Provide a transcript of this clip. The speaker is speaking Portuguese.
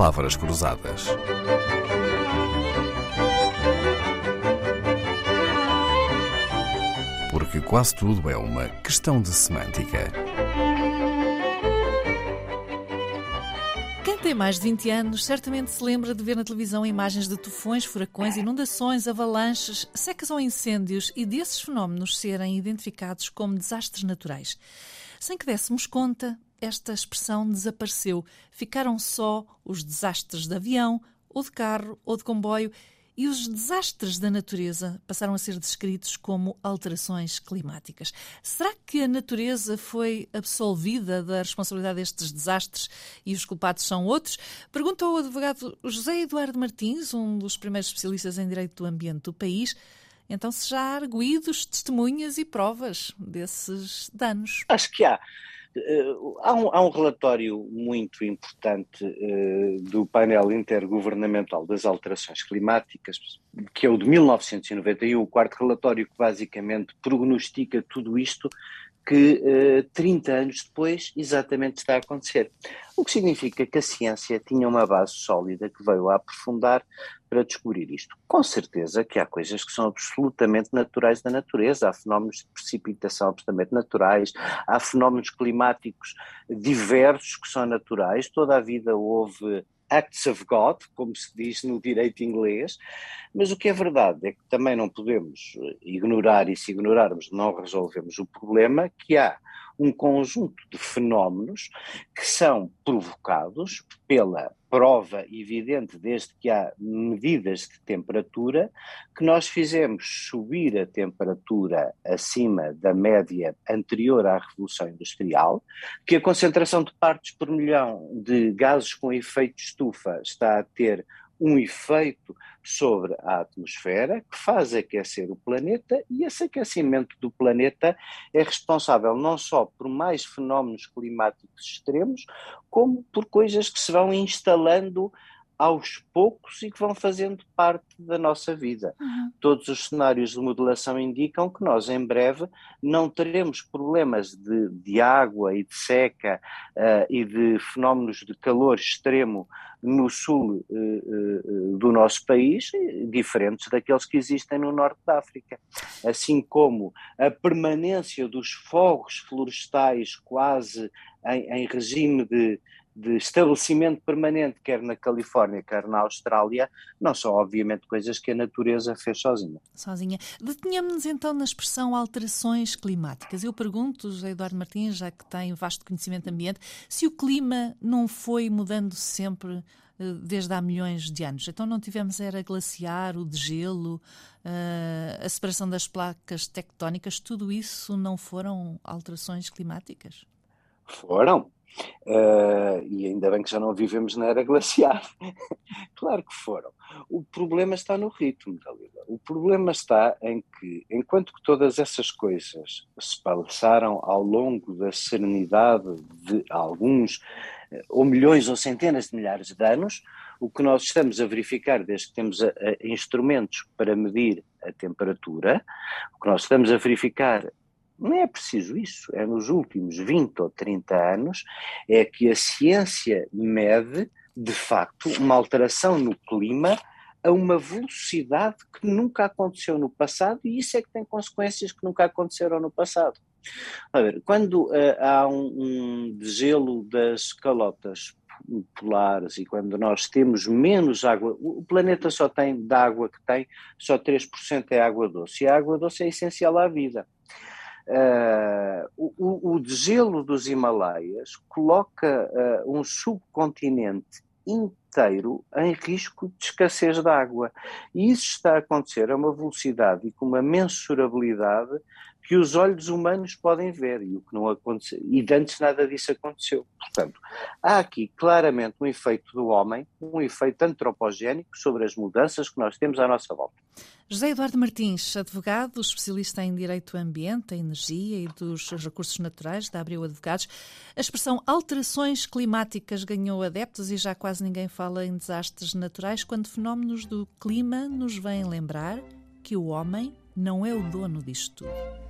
Palavras Cruzadas. Porque quase tudo é uma questão de semântica. Quem tem mais de 20 anos certamente se lembra de ver na televisão imagens de tufões, furacões, inundações, avalanches, secas ou incêndios e desses fenómenos serem identificados como desastres naturais. Sem que dessemos conta, esta expressão desapareceu. Ficaram só os desastres de avião, ou de carro, ou de comboio, e os desastres da natureza passaram a ser descritos como alterações climáticas. Será que a natureza foi absolvida da responsabilidade destes desastres e os culpados são outros? Pergunta ao advogado José Eduardo Martins, um dos primeiros especialistas em direito do ambiente do país. Então, se já há arguídos, testemunhas e provas desses danos? Acho que há. Uh, há, um, há, um, relatório muito importante uh, do painel intergovernamental das alterações climáticas, que é o de 1991, o quarto relatório que basicamente prognostica tudo isto que uh, eh, 30 anos depois exatamente está a acontecer. O que significa que a ciência tinha uma base sólida que veio a aprofundar para descobrir isto. Com certeza que há coisas que são absolutamente naturais da natureza, há fenómenos de precipitação absolutamente naturais, há fenómenos climáticos diversos que são naturais, toda a vida houve acts of God, como se diz no direito inglês, mas o que é verdade é que também não podemos ignorar, e se ignorarmos não resolvemos o problema, que há um conjunto de fenómenos que são provocados pela prova evidente, desde que há medidas de temperatura, que nós fizemos subir a temperatura acima da média anterior à Revolução Industrial, que a concentração de partes por milhão de gases com efeito estufa está a ter um efeito sobre a atmosfera que faz aquecer o planeta e esse aquecimento do planeta é responsável não só por mais fenómenos climáticos extremos, como por coisas que se vão instalando aos poucos e que vão fazendo parte da nossa vida. Uhum. Todos os cenários de modelação indicam que nós, em breve, não teremos problemas de, de água e de seca uh, e de fenómenos de calor extremo no sul uh, uh, do nosso país, diferentes daqueles que existem no norte da África. Assim como a permanência dos fogos florestais quase em, em regime de de estabelecimento permanente, quer na Califórnia, quer na Austrália, não são obviamente coisas que a natureza fez sozinha. Sozinha. Detenhamos-nos então na expressão alterações climáticas. Eu pergunto, José Eduardo Martins, já que tem vasto conhecimento ambiente, se o clima não foi mudando sempre eh, desde há milhões de anos. Então não tivemos era glaciar, o degelo, eh, a separação das placas tectónicas, tudo isso não foram alterações climáticas? Foram, Uh, e ainda bem que já não vivemos na era glacial. claro que foram. O problema está no ritmo da vida. O problema está em que, enquanto que todas essas coisas se passaram ao longo da serenidade de alguns, eh, ou milhões ou centenas de milhares de anos, o que nós estamos a verificar, desde que temos a, a instrumentos para medir a temperatura, o que nós estamos a verificar não é preciso isso, é nos últimos 20 ou 30 anos é que a ciência mede, de facto, uma alteração no clima a uma velocidade que nunca aconteceu no passado e isso é que tem consequências que nunca aconteceram no passado. A ver, quando uh, há um, um degelo das calotas polares e quando nós temos menos água, o planeta só tem, da água que tem, só 3% é água doce. E a água doce é essencial à vida. Uh, o, o degelo dos Himalaias coloca uh, um subcontinente inteiro em risco de escassez de água. E isso está a acontecer a uma velocidade e com uma mensurabilidade que os olhos humanos podem ver e o que não aconteceu e antes nada disso aconteceu. Portanto, há aqui claramente um efeito do homem, um efeito antropogénico sobre as mudanças que nós temos à nossa volta. José Eduardo Martins, advogado, especialista em direito do ambiente, energia e dos recursos naturais da Abreu Advogados. A expressão alterações climáticas ganhou adeptos e já quase ninguém fala em desastres naturais quando fenómenos do clima nos vêm lembrar que o homem não é o dono disto tudo.